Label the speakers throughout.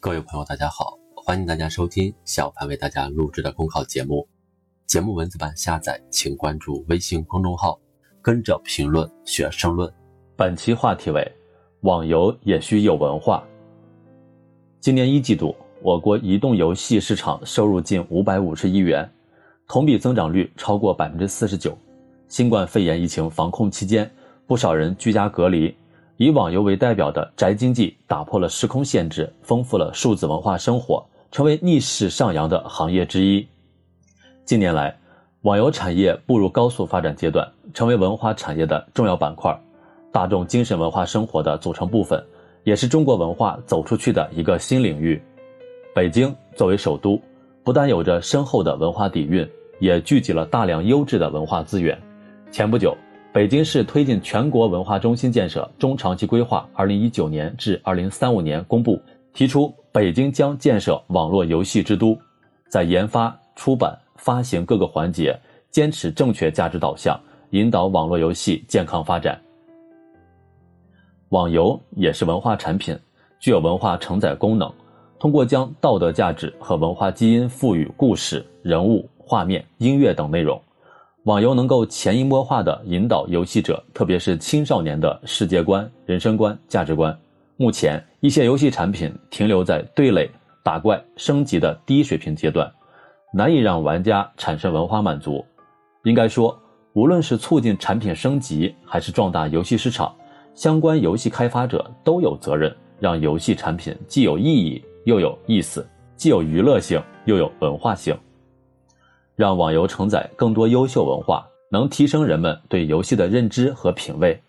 Speaker 1: 各位朋友，大家好，欢迎大家收听小潘为大家录制的公考节目。节目文字版下载，请关注微信公众号，跟着评论学申论。
Speaker 2: 本期话题为：网游也需有文化。今年一季度，我国移动游戏市场收入近五百五十亿元，同比增长率超过百分之四十九。新冠肺炎疫情防控期间，不少人居家隔离。以网游为代表的宅经济打破了时空限制，丰富了数字文化生活，成为逆势上扬的行业之一。近年来，网游产业步入高速发展阶段，成为文化产业的重要板块，大众精神文化生活的组成部分，也是中国文化走出去的一个新领域。北京作为首都，不但有着深厚的文化底蕴，也聚集了大量优质的文化资源。前不久。北京市推进全国文化中心建设中长期规划（二零一九年至二零三五年）公布，提出北京将建设网络游戏之都，在研发、出版、发行各个环节坚持正确价值导向，引导网络游戏健康发展。网游也是文化产品，具有文化承载功能，通过将道德价值和文化基因赋予故事、人物、画面、音乐等内容。网游能够潜移默化地引导游戏者，特别是青少年的世界观、人生观、价值观。目前，一些游戏产品停留在对垒、打怪、升级的低水平阶段，难以让玩家产生文化满足。应该说，无论是促进产品升级，还是壮大游戏市场，相关游戏开发者都有责任，让游戏产品既有意义又有意思，既有娱乐性又有文化性。让网游承载更多优秀文化，能提升人们对游戏的认知和品味，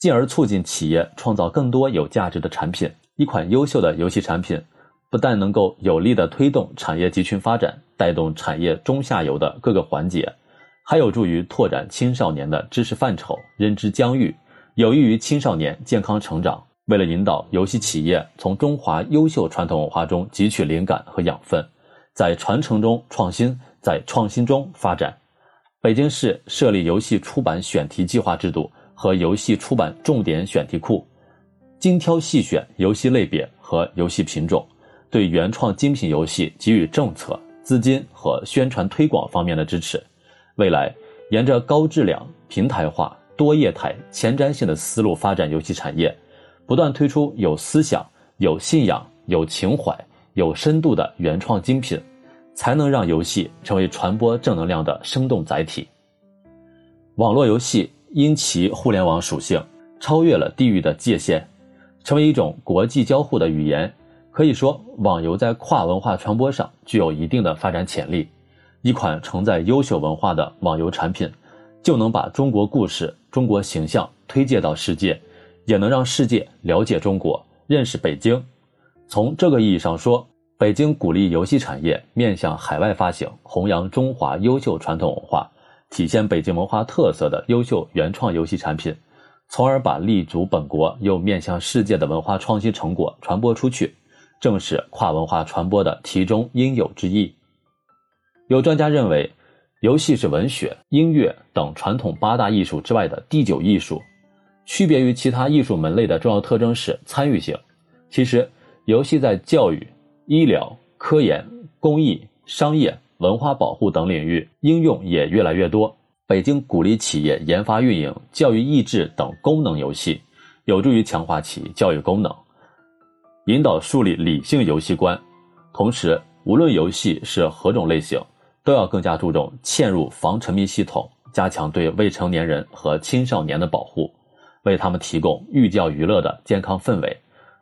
Speaker 2: 进而促进企业创造更多有价值的产品。一款优秀的游戏产品，不但能够有力地推动产业集群发展，带动产业中下游的各个环节，还有助于拓展青少年的知识范畴、认知疆域，有益于青少年健康成长。为了引导游戏企业从中华优秀传统文化中汲取灵感和养分，在传承中创新。在创新中发展，北京市设立游戏出版选题计划制度和游戏出版重点选题库，精挑细选游戏类别和游戏品种，对原创精品游戏给予政策、资金和宣传推广方面的支持。未来，沿着高质量、平台化、多业态、前瞻性的思路发展游戏产业，不断推出有思想、有信仰、有情怀、有深度的原创精品。才能让游戏成为传播正能量的生动载体。网络游戏因其互联网属性，超越了地域的界限，成为一种国际交互的语言。可以说，网游在跨文化传播上具有一定的发展潜力。一款承载优秀文化的网游产品，就能把中国故事、中国形象推介到世界，也能让世界了解中国、认识北京。从这个意义上说，北京鼓励游戏产业面向海外发行，弘扬中华优秀传统文化，体现北京文化特色的优秀原创游戏产品，从而把立足本国又面向世界的文化创新成果传播出去，正是跨文化传播的题中应有之义。有专家认为，游戏是文学、音乐等传统八大艺术之外的第九艺术，区别于其他艺术门类的重要特征是参与性。其实，游戏在教育。医疗、科研、公益、商业、文化保护等领域应用也越来越多。北京鼓励企业研发运营教育益智等功能游戏，有助于强化其教育功能，引导树立理性游戏观。同时，无论游戏是何种类型，都要更加注重嵌入防沉迷系统，加强对未成年人和青少年的保护，为他们提供寓教于乐的健康氛围。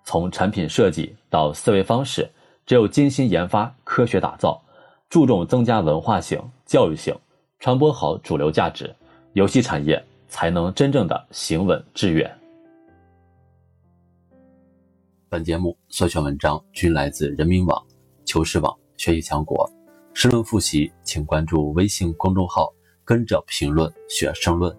Speaker 2: 从产品设计到思维方式。只有精心研发、科学打造，注重增加文化性、教育性，传播好主流价值，游戏产业才能真正的行稳致远。
Speaker 1: 本节目所选文章均来自人民网、求是网、学习强国。申论复习，请关注微信公众号“跟着评论学申论”。